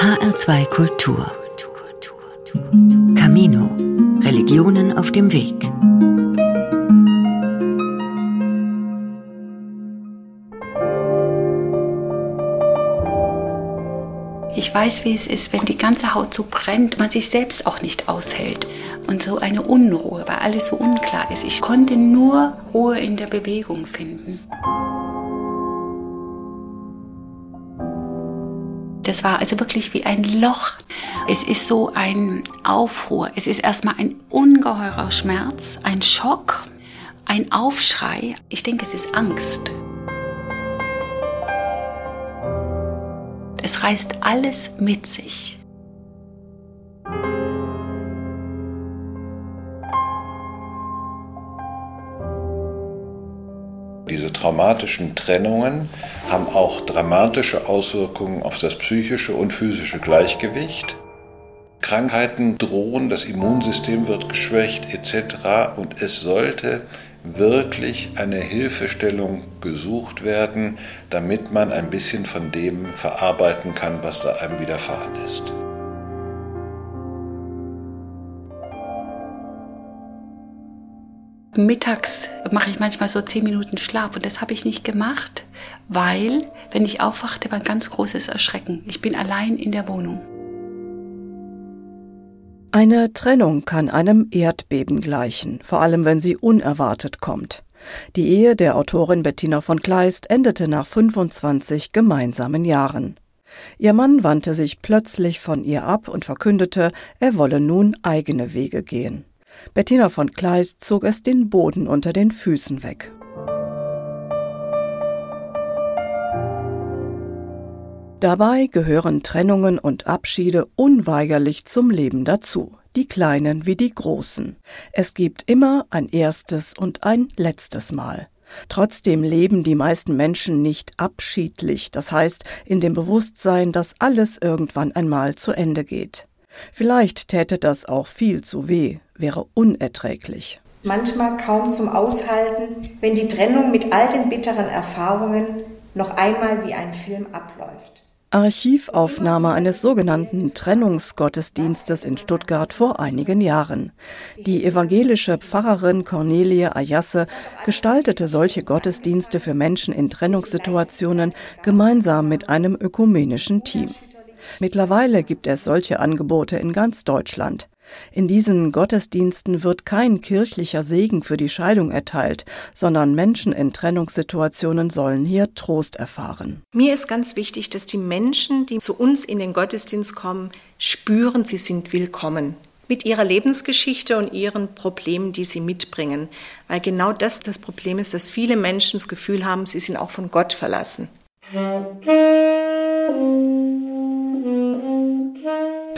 HR2 Kultur. Camino. Religionen auf dem Weg. Ich weiß, wie es ist, wenn die ganze Haut so brennt, man sich selbst auch nicht aushält. Und so eine Unruhe, weil alles so unklar ist. Ich konnte nur Ruhe in der Bewegung finden. Das war also wirklich wie ein Loch. Es ist so ein Aufruhr. Es ist erstmal ein ungeheurer Schmerz, ein Schock, ein Aufschrei. Ich denke, es ist Angst. Es reißt alles mit sich. Traumatischen Trennungen haben auch dramatische Auswirkungen auf das psychische und physische Gleichgewicht. Krankheiten drohen, das Immunsystem wird geschwächt etc. Und es sollte wirklich eine Hilfestellung gesucht werden, damit man ein bisschen von dem verarbeiten kann, was da einem widerfahren ist. Mittags mache ich manchmal so zehn Minuten Schlaf und das habe ich nicht gemacht, weil, wenn ich aufwachte, war ein ganz großes Erschrecken. Ich bin allein in der Wohnung. Eine Trennung kann einem Erdbeben gleichen, vor allem wenn sie unerwartet kommt. Die Ehe der Autorin Bettina von Kleist endete nach 25 gemeinsamen Jahren. Ihr Mann wandte sich plötzlich von ihr ab und verkündete, er wolle nun eigene Wege gehen. Bettina von Kleist zog es den Boden unter den Füßen weg. Dabei gehören Trennungen und Abschiede unweigerlich zum Leben dazu, die kleinen wie die großen. Es gibt immer ein erstes und ein letztes Mal. Trotzdem leben die meisten Menschen nicht abschiedlich, das heißt in dem Bewusstsein, dass alles irgendwann einmal zu Ende geht. Vielleicht täte das auch viel zu weh, wäre unerträglich. Manchmal kaum zum Aushalten, wenn die Trennung mit all den bitteren Erfahrungen noch einmal wie ein Film abläuft. Archivaufnahme eines sogenannten Trennungsgottesdienstes in Stuttgart vor einigen Jahren. Die evangelische Pfarrerin Cornelie Ayasse gestaltete solche Gottesdienste für Menschen in Trennungssituationen gemeinsam mit einem ökumenischen Team. Mittlerweile gibt es solche Angebote in ganz Deutschland. In diesen Gottesdiensten wird kein kirchlicher Segen für die Scheidung erteilt, sondern Menschen in Trennungssituationen sollen hier Trost erfahren. Mir ist ganz wichtig, dass die Menschen, die zu uns in den Gottesdienst kommen, spüren, sie sind willkommen mit ihrer Lebensgeschichte und ihren Problemen, die sie mitbringen. Weil genau das das Problem ist, dass viele Menschen das Gefühl haben, sie sind auch von Gott verlassen.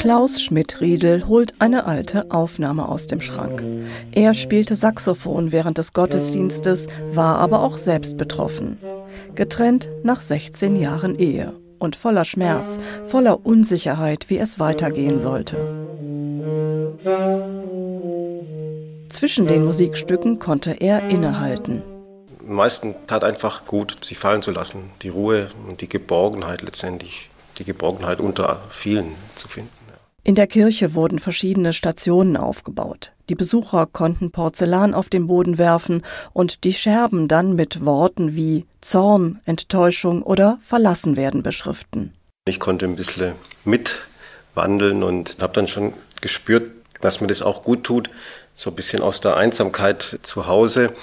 Klaus Schmidt-Riedel holt eine alte Aufnahme aus dem Schrank. Er spielte Saxophon während des Gottesdienstes, war aber auch selbst betroffen. Getrennt nach 16 Jahren Ehe und voller Schmerz, voller Unsicherheit, wie es weitergehen sollte. Zwischen den Musikstücken konnte er innehalten. Am meisten tat einfach gut, sich fallen zu lassen, die Ruhe und die Geborgenheit letztendlich, die Geborgenheit unter vielen zu finden. In der Kirche wurden verschiedene Stationen aufgebaut. Die Besucher konnten Porzellan auf den Boden werfen und die Scherben dann mit Worten wie Zorn, Enttäuschung oder Verlassenwerden beschriften. Ich konnte ein bisschen mitwandeln und habe dann schon gespürt, dass mir das auch gut tut, so ein bisschen aus der Einsamkeit zu Hause,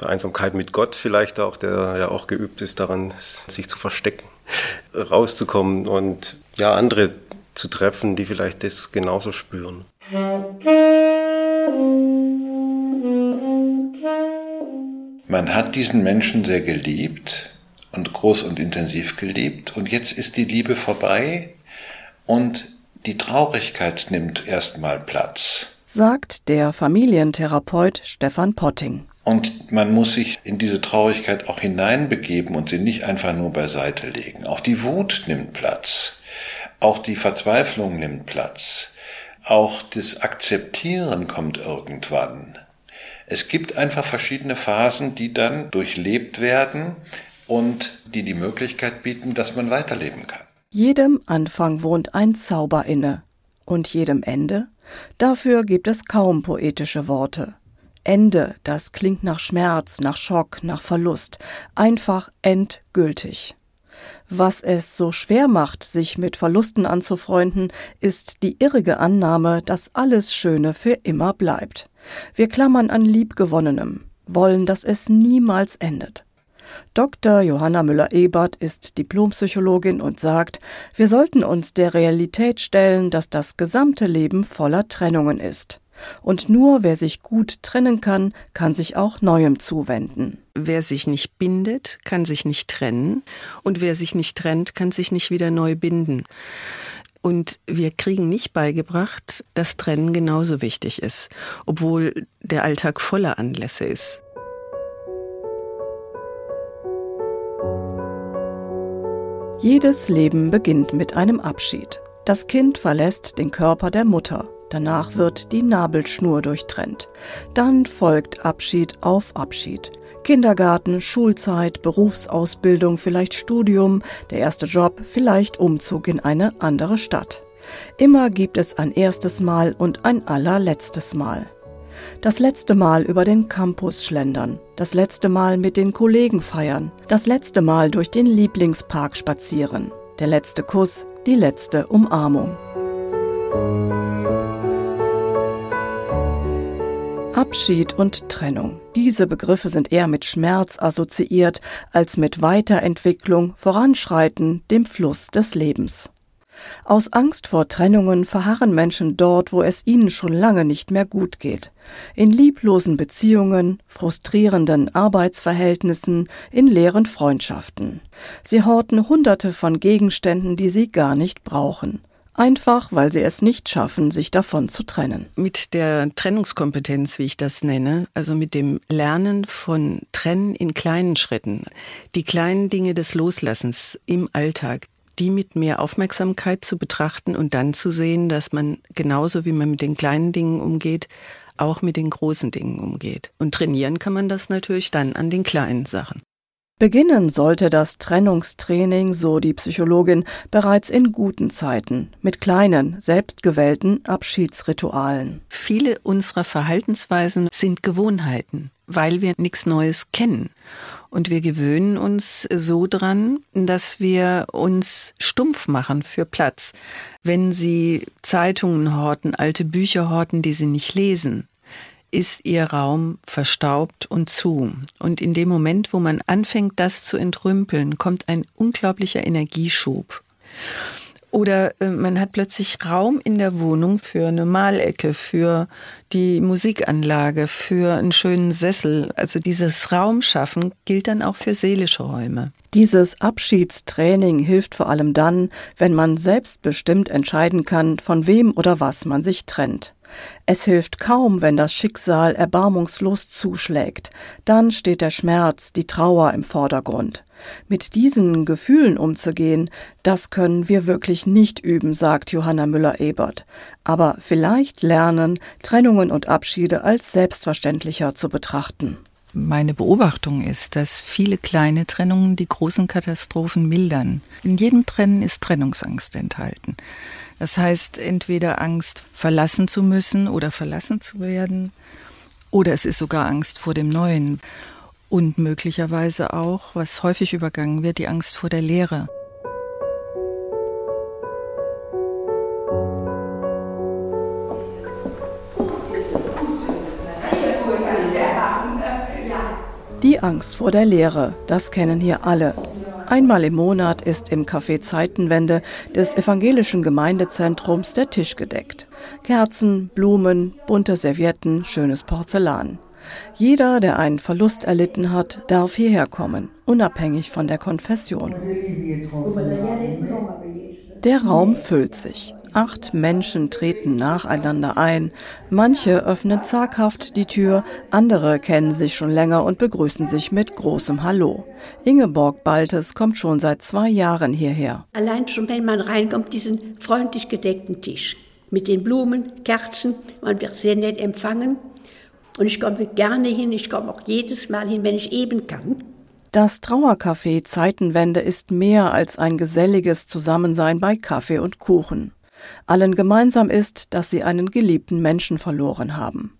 der Einsamkeit mit Gott vielleicht auch, der ja auch geübt ist daran, sich zu verstecken, rauszukommen und ja, andere zu treffen, die vielleicht das genauso spüren. Man hat diesen Menschen sehr geliebt und groß und intensiv geliebt und jetzt ist die Liebe vorbei und die Traurigkeit nimmt erstmal Platz. Sagt der Familientherapeut Stefan Potting. Und man muss sich in diese Traurigkeit auch hineinbegeben und sie nicht einfach nur beiseite legen. Auch die Wut nimmt Platz. Auch die Verzweiflung nimmt Platz. Auch das Akzeptieren kommt irgendwann. Es gibt einfach verschiedene Phasen, die dann durchlebt werden und die die Möglichkeit bieten, dass man weiterleben kann. Jedem Anfang wohnt ein Zauber inne. Und jedem Ende? Dafür gibt es kaum poetische Worte. Ende, das klingt nach Schmerz, nach Schock, nach Verlust, einfach endgültig. Was es so schwer macht, sich mit Verlusten anzufreunden, ist die irrige Annahme, dass alles Schöne für immer bleibt. Wir klammern an Liebgewonnenem, wollen, dass es niemals endet. Dr. Johanna Müller-Ebert ist Diplompsychologin und sagt, wir sollten uns der Realität stellen, dass das gesamte Leben voller Trennungen ist. Und nur wer sich gut trennen kann, kann sich auch Neuem zuwenden. Wer sich nicht bindet, kann sich nicht trennen. Und wer sich nicht trennt, kann sich nicht wieder neu binden. Und wir kriegen nicht beigebracht, dass Trennen genauso wichtig ist, obwohl der Alltag voller Anlässe ist. Jedes Leben beginnt mit einem Abschied. Das Kind verlässt den Körper der Mutter. Danach wird die Nabelschnur durchtrennt. Dann folgt Abschied auf Abschied. Kindergarten, Schulzeit, Berufsausbildung, vielleicht Studium, der erste Job, vielleicht Umzug in eine andere Stadt. Immer gibt es ein erstes Mal und ein allerletztes Mal. Das letzte Mal über den Campus schlendern, das letzte Mal mit den Kollegen feiern, das letzte Mal durch den Lieblingspark spazieren, der letzte Kuss, die letzte Umarmung. Abschied und Trennung. Diese Begriffe sind eher mit Schmerz assoziiert als mit Weiterentwicklung, Voranschreiten, dem Fluss des Lebens. Aus Angst vor Trennungen verharren Menschen dort, wo es ihnen schon lange nicht mehr gut geht. In lieblosen Beziehungen, frustrierenden Arbeitsverhältnissen, in leeren Freundschaften. Sie horten Hunderte von Gegenständen, die sie gar nicht brauchen einfach weil sie es nicht schaffen, sich davon zu trennen. Mit der Trennungskompetenz, wie ich das nenne, also mit dem Lernen von Trennen in kleinen Schritten, die kleinen Dinge des Loslassens im Alltag, die mit mehr Aufmerksamkeit zu betrachten und dann zu sehen, dass man genauso wie man mit den kleinen Dingen umgeht, auch mit den großen Dingen umgeht. Und trainieren kann man das natürlich dann an den kleinen Sachen. Beginnen sollte das Trennungstraining, so die Psychologin, bereits in guten Zeiten, mit kleinen, selbstgewählten Abschiedsritualen. Viele unserer Verhaltensweisen sind Gewohnheiten, weil wir nichts Neues kennen. Und wir gewöhnen uns so dran, dass wir uns stumpf machen für Platz. Wenn Sie Zeitungen horten, alte Bücher horten, die Sie nicht lesen, ist ihr Raum verstaubt und zu. Und in dem Moment, wo man anfängt, das zu entrümpeln, kommt ein unglaublicher Energieschub. Oder äh, man hat plötzlich Raum in der Wohnung für eine Malecke, für die Musikanlage, für einen schönen Sessel. Also dieses Raumschaffen gilt dann auch für seelische Räume. Dieses Abschiedstraining hilft vor allem dann, wenn man selbstbestimmt entscheiden kann, von wem oder was man sich trennt. Es hilft kaum, wenn das Schicksal erbarmungslos zuschlägt. Dann steht der Schmerz, die Trauer im Vordergrund. Mit diesen Gefühlen umzugehen, das können wir wirklich nicht üben, sagt Johanna Müller-Ebert. Aber vielleicht lernen, Trennungen und Abschiede als selbstverständlicher zu betrachten. Meine Beobachtung ist, dass viele kleine Trennungen die großen Katastrophen mildern. In jedem Trennen ist Trennungsangst enthalten. Das heißt, entweder Angst, verlassen zu müssen oder verlassen zu werden, oder es ist sogar Angst vor dem Neuen. Und möglicherweise auch, was häufig übergangen wird, die Angst vor der Leere. Die Angst vor der Leere, das kennen hier alle. Einmal im Monat ist im Café Zeitenwende des evangelischen Gemeindezentrums der Tisch gedeckt. Kerzen, Blumen, bunte Servietten, schönes Porzellan. Jeder, der einen Verlust erlitten hat, darf hierher kommen, unabhängig von der Konfession. Der Raum füllt sich. Acht Menschen treten nacheinander ein. Manche öffnen zaghaft die Tür, andere kennen sich schon länger und begrüßen sich mit großem Hallo. Ingeborg Baltes kommt schon seit zwei Jahren hierher. Allein schon, wenn man reinkommt, diesen freundlich gedeckten Tisch mit den Blumen, Kerzen, man wird sehr nett empfangen. Und ich komme gerne hin, ich komme auch jedes Mal hin, wenn ich eben kann. Das Trauercafé Zeitenwende ist mehr als ein geselliges Zusammensein bei Kaffee und Kuchen. Allen gemeinsam ist, dass sie einen geliebten Menschen verloren haben.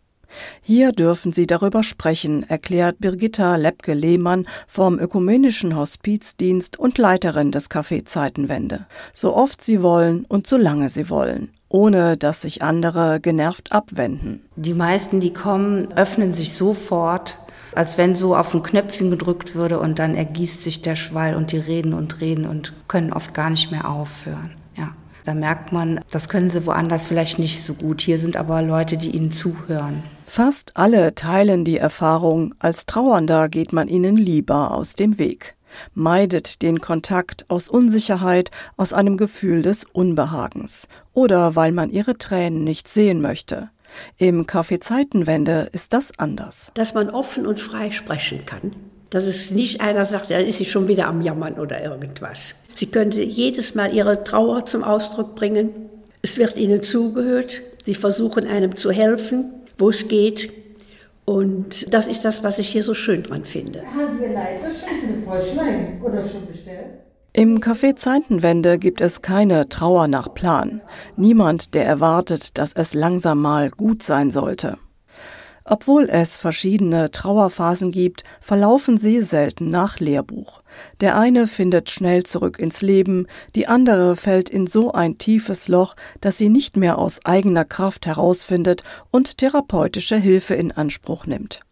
Hier dürfen sie darüber sprechen, erklärt Birgitta Lepke-Lehmann vom Ökumenischen Hospizdienst und Leiterin des Café Zeitenwende. So oft sie wollen und so lange sie wollen, ohne dass sich andere genervt abwenden. Die meisten, die kommen, öffnen sich sofort, als wenn so auf ein Knöpfchen gedrückt würde und dann ergießt sich der Schwall und die reden und reden und können oft gar nicht mehr aufhören. Ja. Da merkt man, das können sie woanders vielleicht nicht so gut. Hier sind aber Leute, die ihnen zuhören. Fast alle teilen die Erfahrung, als Trauernder geht man ihnen lieber aus dem Weg, meidet den Kontakt aus Unsicherheit, aus einem Gefühl des Unbehagens oder weil man ihre Tränen nicht sehen möchte. Im Café Zeitenwende ist das anders. Dass man offen und frei sprechen kann. Dass es nicht einer sagt, da ist sie schon wieder am Jammern oder irgendwas. Sie können jedes Mal ihre Trauer zum Ausdruck bringen. Es wird ihnen zugehört. Sie versuchen einem zu helfen wo es geht. Und das ist das, was ich hier so schön dran finde. Haben Sie Leiter schon für Frau Schlein oder schon bestellt? Im Café Zeitenwende gibt es keine Trauer nach Plan. Niemand, der erwartet, dass es langsam mal gut sein sollte. Obwohl es verschiedene Trauerphasen gibt, verlaufen sie selten nach Lehrbuch. Der eine findet schnell zurück ins Leben, die andere fällt in so ein tiefes Loch, dass sie nicht mehr aus eigener Kraft herausfindet und therapeutische Hilfe in Anspruch nimmt.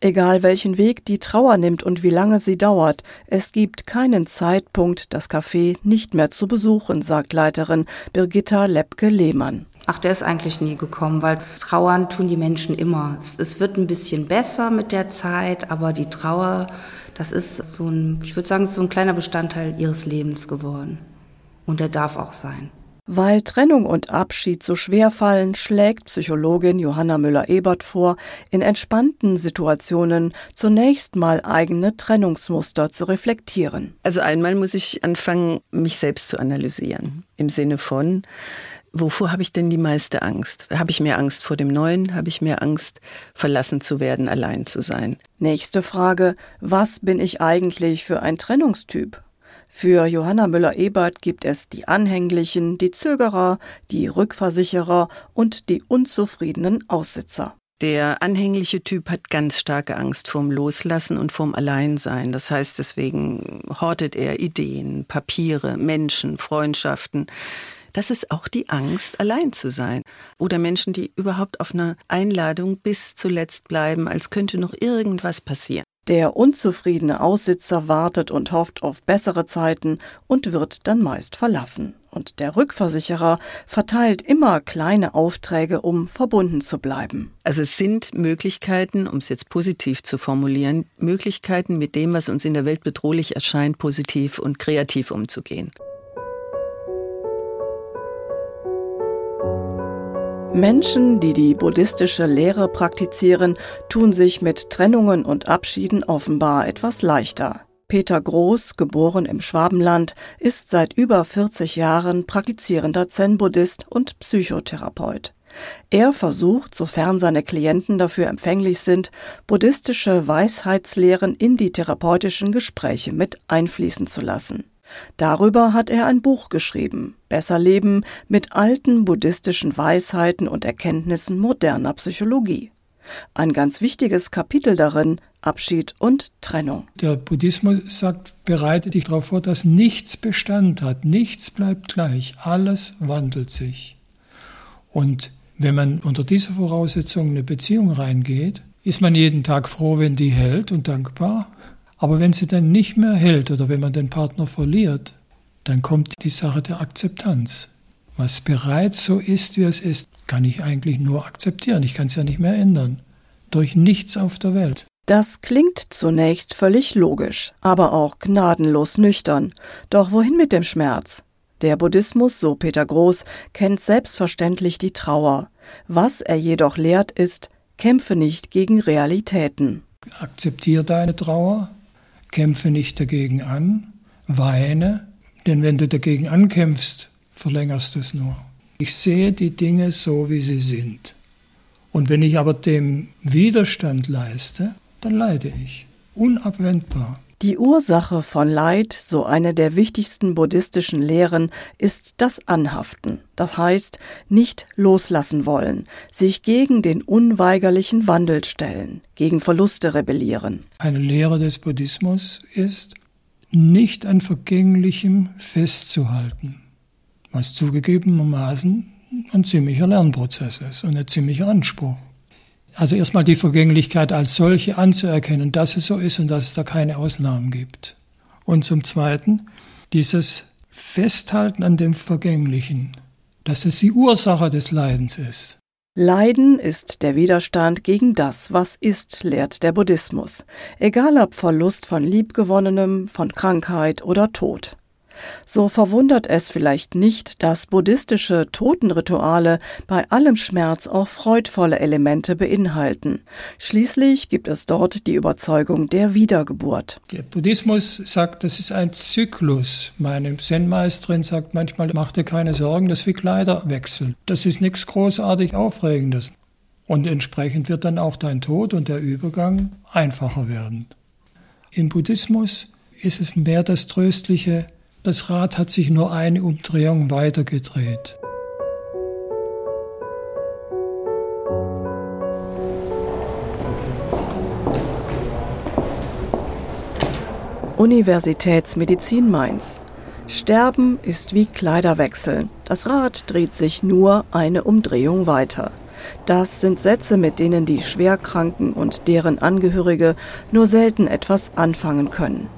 Egal welchen Weg die Trauer nimmt und wie lange sie dauert, es gibt keinen Zeitpunkt, das Café nicht mehr zu besuchen, sagt Leiterin Birgitta Lepke-Lehmann. Ach, der ist eigentlich nie gekommen, weil trauern tun die Menschen immer. Es, es, wird ein bisschen besser mit der Zeit, aber die Trauer, das ist so ein, ich würde sagen, so ein kleiner Bestandteil ihres Lebens geworden. Und der darf auch sein. Weil Trennung und Abschied so schwer fallen, schlägt Psychologin Johanna Müller-Ebert vor, in entspannten Situationen zunächst mal eigene Trennungsmuster zu reflektieren. Also einmal muss ich anfangen, mich selbst zu analysieren. Im Sinne von, Wovor habe ich denn die meiste Angst? Habe ich mehr Angst vor dem Neuen? Habe ich mehr Angst, verlassen zu werden, allein zu sein? Nächste Frage. Was bin ich eigentlich für ein Trennungstyp? Für Johanna Müller-Ebert gibt es die Anhänglichen, die Zögerer, die Rückversicherer und die unzufriedenen Aussitzer. Der anhängliche Typ hat ganz starke Angst vorm Loslassen und vorm Alleinsein. Das heißt, deswegen hortet er Ideen, Papiere, Menschen, Freundschaften. Das ist auch die Angst, allein zu sein. Oder Menschen, die überhaupt auf einer Einladung bis zuletzt bleiben, als könnte noch irgendwas passieren. Der unzufriedene Aussitzer wartet und hofft auf bessere Zeiten und wird dann meist verlassen. Und der Rückversicherer verteilt immer kleine Aufträge, um verbunden zu bleiben. Also es sind Möglichkeiten, um es jetzt positiv zu formulieren, Möglichkeiten, mit dem, was uns in der Welt bedrohlich erscheint, positiv und kreativ umzugehen. Menschen, die die buddhistische Lehre praktizieren, tun sich mit Trennungen und Abschieden offenbar etwas leichter. Peter Groß, geboren im Schwabenland, ist seit über 40 Jahren praktizierender Zen-Buddhist und Psychotherapeut. Er versucht, sofern seine Klienten dafür empfänglich sind, buddhistische Weisheitslehren in die therapeutischen Gespräche mit einfließen zu lassen. Darüber hat er ein Buch geschrieben, Besser Leben mit alten buddhistischen Weisheiten und Erkenntnissen moderner Psychologie. Ein ganz wichtiges Kapitel darin, Abschied und Trennung. Der Buddhismus sagt, bereite dich darauf vor, dass nichts Bestand hat, nichts bleibt gleich, alles wandelt sich. Und wenn man unter dieser Voraussetzung in eine Beziehung reingeht, ist man jeden Tag froh, wenn die hält und dankbar. Aber wenn sie dann nicht mehr hält oder wenn man den Partner verliert, dann kommt die Sache der Akzeptanz. Was bereits so ist, wie es ist, kann ich eigentlich nur akzeptieren. Ich kann es ja nicht mehr ändern. Durch nichts auf der Welt. Das klingt zunächst völlig logisch, aber auch gnadenlos nüchtern. Doch wohin mit dem Schmerz? Der Buddhismus, so Peter Groß, kennt selbstverständlich die Trauer. Was er jedoch lehrt, ist, kämpfe nicht gegen Realitäten. Akzeptiere deine Trauer, kämpfe nicht dagegen an, weine, denn wenn du dagegen ankämpfst, verlängerst du es nur. Ich sehe die Dinge so, wie sie sind. Und wenn ich aber dem Widerstand leiste, dann leide ich. unabwendbar. Die Ursache von Leid, so eine der wichtigsten buddhistischen Lehren, ist das Anhaften. Das heißt, nicht loslassen wollen, sich gegen den unweigerlichen Wandel stellen, gegen Verluste rebellieren. Eine Lehre des Buddhismus ist, nicht an Vergänglichem festzuhalten, was zugegebenermaßen ein ziemlicher Lernprozess ist und ein ziemlicher Anspruch. Also erstmal die Vergänglichkeit als solche anzuerkennen, dass es so ist und dass es da keine Ausnahmen gibt. Und zum Zweiten dieses Festhalten an dem Vergänglichen, dass es die Ursache des Leidens ist. Leiden ist der Widerstand gegen das, was ist, lehrt der Buddhismus, egal ob Verlust von Liebgewonnenem, von Krankheit oder Tod. So verwundert es vielleicht nicht, dass buddhistische Totenrituale bei allem Schmerz auch freudvolle Elemente beinhalten. Schließlich gibt es dort die Überzeugung der Wiedergeburt. Der Buddhismus sagt, das ist ein Zyklus. Meine Zen-Meisterin sagt manchmal, mach dir keine Sorgen, das ist wie Kleiderwechsel. Das ist nichts großartig Aufregendes. Und entsprechend wird dann auch dein Tod und der Übergang einfacher werden. Im Buddhismus ist es mehr das Tröstliche, das Rad hat sich nur eine Umdrehung weitergedreht. Universitätsmedizin Mainz. Sterben ist wie Kleiderwechseln. Das Rad dreht sich nur eine Umdrehung weiter. Das sind Sätze, mit denen die Schwerkranken und deren Angehörige nur selten etwas anfangen können.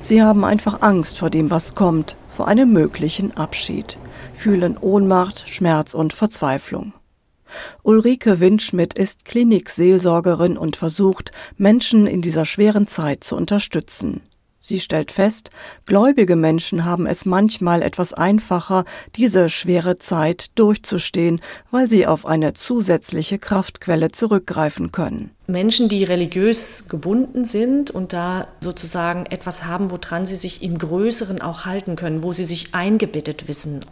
Sie haben einfach Angst vor dem, was kommt, vor einem möglichen Abschied, fühlen Ohnmacht, Schmerz und Verzweiflung. Ulrike Windschmidt ist Klinikseelsorgerin und versucht, Menschen in dieser schweren Zeit zu unterstützen. Sie stellt fest, gläubige Menschen haben es manchmal etwas einfacher, diese schwere Zeit durchzustehen, weil sie auf eine zusätzliche Kraftquelle zurückgreifen können. Menschen, die religiös gebunden sind und da sozusagen etwas haben, woran sie sich im Größeren auch halten können, wo sie sich eingebettet wissen.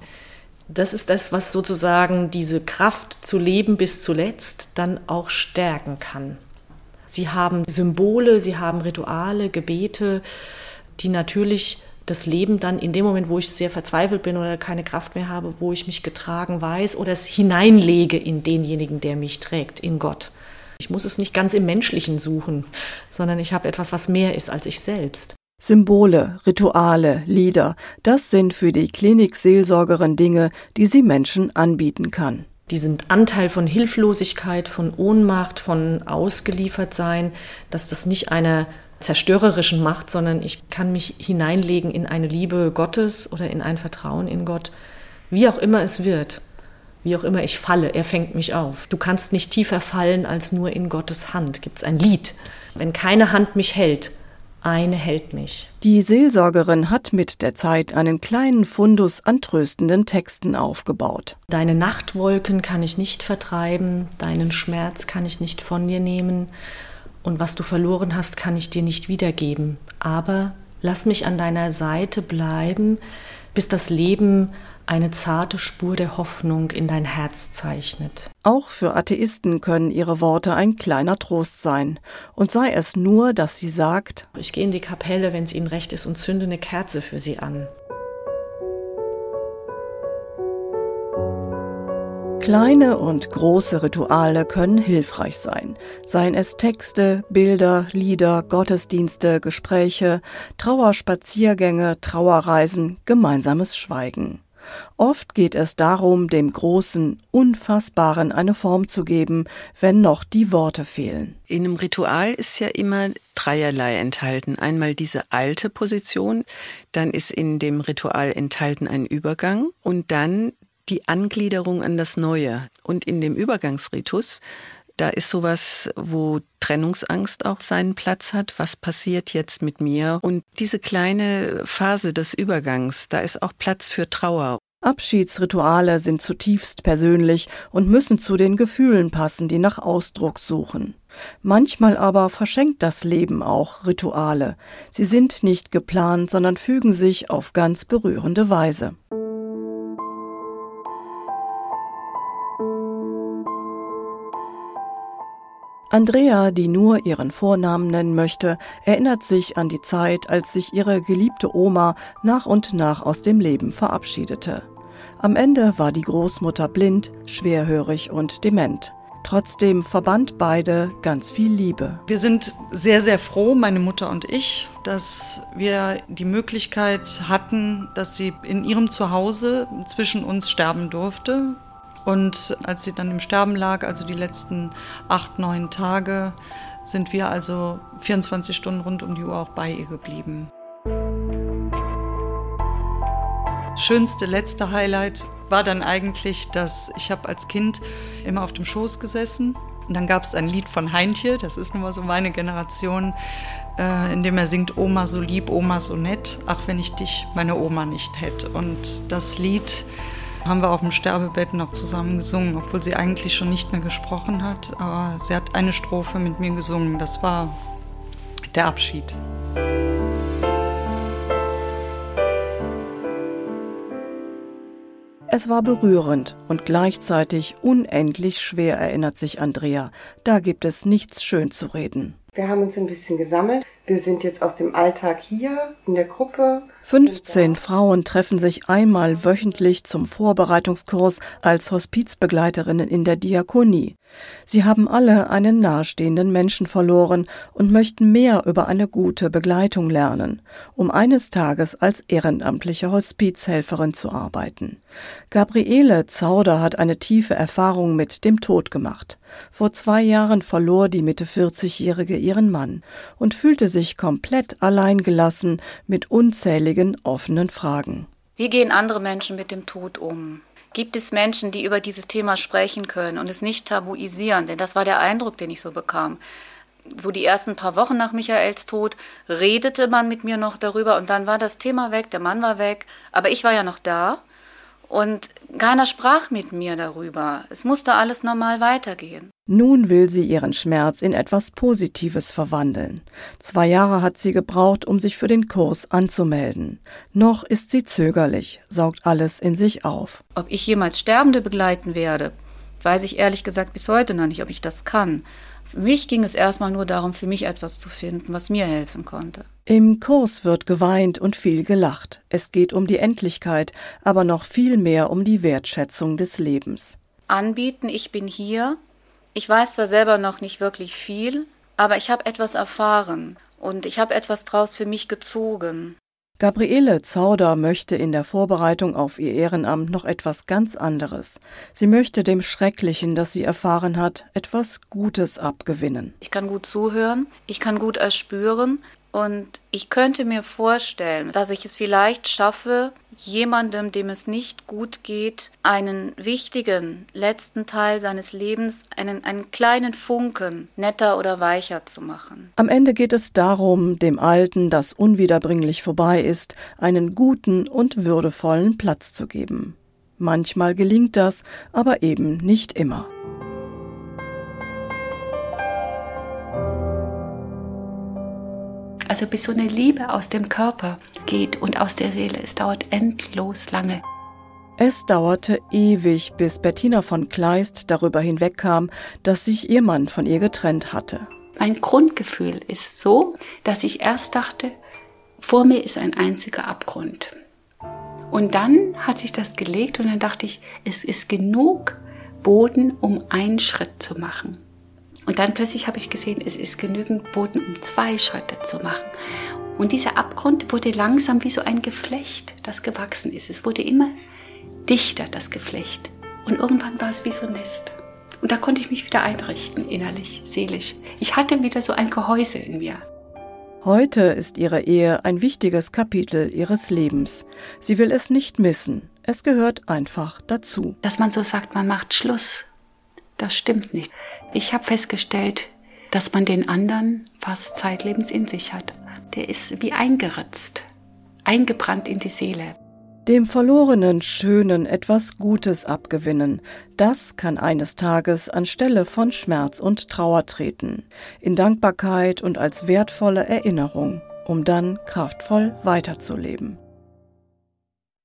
Das ist das, was sozusagen diese Kraft zu leben bis zuletzt dann auch stärken kann. Sie haben Symbole, sie haben Rituale, Gebete, die natürlich das Leben dann in dem Moment, wo ich sehr verzweifelt bin oder keine Kraft mehr habe, wo ich mich getragen weiß oder es hineinlege in denjenigen, der mich trägt, in Gott. Ich muss es nicht ganz im Menschlichen suchen, sondern ich habe etwas, was mehr ist als ich selbst. Symbole, Rituale, Lieder, das sind für die Klinikseelsorgerin Dinge, die sie Menschen anbieten kann. Diesen Anteil von Hilflosigkeit, von Ohnmacht, von Ausgeliefertsein, dass das nicht eine zerstörerischen Macht, sondern ich kann mich hineinlegen in eine Liebe Gottes oder in ein Vertrauen in Gott, wie auch immer es wird, wie auch immer ich falle, er fängt mich auf. Du kannst nicht tiefer fallen als nur in Gottes Hand. Gibt es ein Lied. Wenn keine Hand mich hält, eine hält mich. Die Seelsorgerin hat mit der Zeit einen kleinen Fundus an tröstenden Texten aufgebaut. Deine Nachtwolken kann ich nicht vertreiben, deinen Schmerz kann ich nicht von dir nehmen und was du verloren hast, kann ich dir nicht wiedergeben. Aber lass mich an deiner Seite bleiben, bis das Leben eine zarte Spur der Hoffnung in dein Herz zeichnet. Auch für Atheisten können ihre Worte ein kleiner Trost sein. Und sei es nur, dass sie sagt, ich gehe in die Kapelle, wenn es ihnen recht ist, und zünde eine Kerze für sie an. Kleine und große Rituale können hilfreich sein, seien es Texte, Bilder, Lieder, Gottesdienste, Gespräche, Trauerspaziergänge, Trauerreisen, gemeinsames Schweigen. Oft geht es darum, dem Großen, Unfassbaren eine Form zu geben, wenn noch die Worte fehlen. In einem Ritual ist ja immer dreierlei enthalten. Einmal diese alte Position, dann ist in dem Ritual enthalten ein Übergang und dann die Angliederung an das Neue. Und in dem Übergangsritus, da ist sowas, wo Trennungsangst auch seinen Platz hat. Was passiert jetzt mit mir? Und diese kleine Phase des Übergangs, da ist auch Platz für Trauer. Abschiedsrituale sind zutiefst persönlich und müssen zu den Gefühlen passen, die nach Ausdruck suchen. Manchmal aber verschenkt das Leben auch Rituale. Sie sind nicht geplant, sondern fügen sich auf ganz berührende Weise. Andrea, die nur ihren Vornamen nennen möchte, erinnert sich an die Zeit, als sich ihre geliebte Oma nach und nach aus dem Leben verabschiedete. Am Ende war die Großmutter blind, schwerhörig und dement. Trotzdem verband beide ganz viel Liebe. Wir sind sehr, sehr froh, meine Mutter und ich, dass wir die Möglichkeit hatten, dass sie in ihrem Zuhause zwischen uns sterben durfte. Und als sie dann im Sterben lag, also die letzten acht, neun Tage, sind wir also 24 Stunden rund um die Uhr auch bei ihr geblieben. schönste letzte Highlight war dann eigentlich, dass ich habe als Kind immer auf dem Schoß gesessen und dann gab es ein Lied von Heintje, das ist nun mal so meine Generation, äh, in dem er singt Oma so lieb, Oma so nett, ach wenn ich dich, meine Oma nicht hätte. Und das Lied haben wir auf dem Sterbebett noch zusammen gesungen, obwohl sie eigentlich schon nicht mehr gesprochen hat, aber sie hat eine Strophe mit mir gesungen, das war der Abschied. Es war berührend und gleichzeitig unendlich schwer, erinnert sich Andrea. Da gibt es nichts schön zu reden. Wir haben uns ein bisschen gesammelt. Wir sind jetzt aus dem Alltag hier in der Gruppe 15 Frauen treffen sich einmal wöchentlich zum Vorbereitungskurs als Hospizbegleiterinnen in der Diakonie. Sie haben alle einen nahestehenden Menschen verloren und möchten mehr über eine gute Begleitung lernen, um eines Tages als ehrenamtliche Hospizhelferin zu arbeiten. Gabriele Zauder hat eine tiefe Erfahrung mit dem Tod gemacht. Vor zwei Jahren verlor die Mitte 40-Jährige ihren Mann und fühlte sich komplett alleingelassen mit unzähligen unzähligen offenen Fragen. Wie gehen andere Menschen mit dem Tod um? Gibt es Menschen, die über dieses Thema sprechen können und es nicht tabuisieren? Denn das war der Eindruck, den ich so bekam. So die ersten paar Wochen nach Michaels Tod redete man mit mir noch darüber und dann war das Thema weg, der Mann war weg, aber ich war ja noch da und keiner sprach mit mir darüber. Es musste alles normal weitergehen. Nun will sie ihren Schmerz in etwas Positives verwandeln. Zwei Jahre hat sie gebraucht, um sich für den Kurs anzumelden. Noch ist sie zögerlich, saugt alles in sich auf. Ob ich jemals Sterbende begleiten werde, weiß ich ehrlich gesagt bis heute noch nicht, ob ich das kann. Für mich ging es erstmal nur darum, für mich etwas zu finden, was mir helfen konnte. Im Kurs wird geweint und viel gelacht. Es geht um die Endlichkeit, aber noch viel mehr um die Wertschätzung des Lebens. Anbieten, ich bin hier. Ich weiß zwar selber noch nicht wirklich viel, aber ich habe etwas erfahren und ich habe etwas draus für mich gezogen. Gabriele Zauder möchte in der Vorbereitung auf ihr Ehrenamt noch etwas ganz anderes. Sie möchte dem Schrecklichen, das sie erfahren hat, etwas Gutes abgewinnen. Ich kann gut zuhören, ich kann gut erspüren, und ich könnte mir vorstellen, dass ich es vielleicht schaffe, jemandem, dem es nicht gut geht, einen wichtigen letzten Teil seines Lebens, einen, einen kleinen Funken netter oder weicher zu machen. Am Ende geht es darum, dem Alten, das unwiederbringlich vorbei ist, einen guten und würdevollen Platz zu geben. Manchmal gelingt das, aber eben nicht immer. Also bis so eine Liebe aus dem Körper geht und aus der Seele. Es dauert endlos lange. Es dauerte ewig, bis Bettina von Kleist darüber hinwegkam, dass sich ihr Mann von ihr getrennt hatte. Mein Grundgefühl ist so, dass ich erst dachte, vor mir ist ein einziger Abgrund. Und dann hat sich das gelegt und dann dachte ich, es ist genug Boden, um einen Schritt zu machen. Und dann plötzlich habe ich gesehen, es ist genügend Boden, um zwei Schritte zu machen. Und dieser Abgrund wurde langsam wie so ein Geflecht, das gewachsen ist. Es wurde immer dichter, das Geflecht. Und irgendwann war es wie so ein Nest. Und da konnte ich mich wieder einrichten, innerlich, seelisch. Ich hatte wieder so ein Gehäuse in mir. Heute ist ihre Ehe ein wichtiges Kapitel ihres Lebens. Sie will es nicht missen. Es gehört einfach dazu. Dass man so sagt, man macht Schluss das stimmt nicht. Ich habe festgestellt, dass man den anderen fast zeitlebens in sich hat. Der ist wie eingeritzt, eingebrannt in die Seele. Dem Verlorenen Schönen etwas Gutes abgewinnen, das kann eines Tages anstelle von Schmerz und Trauer treten, in Dankbarkeit und als wertvolle Erinnerung, um dann kraftvoll weiterzuleben.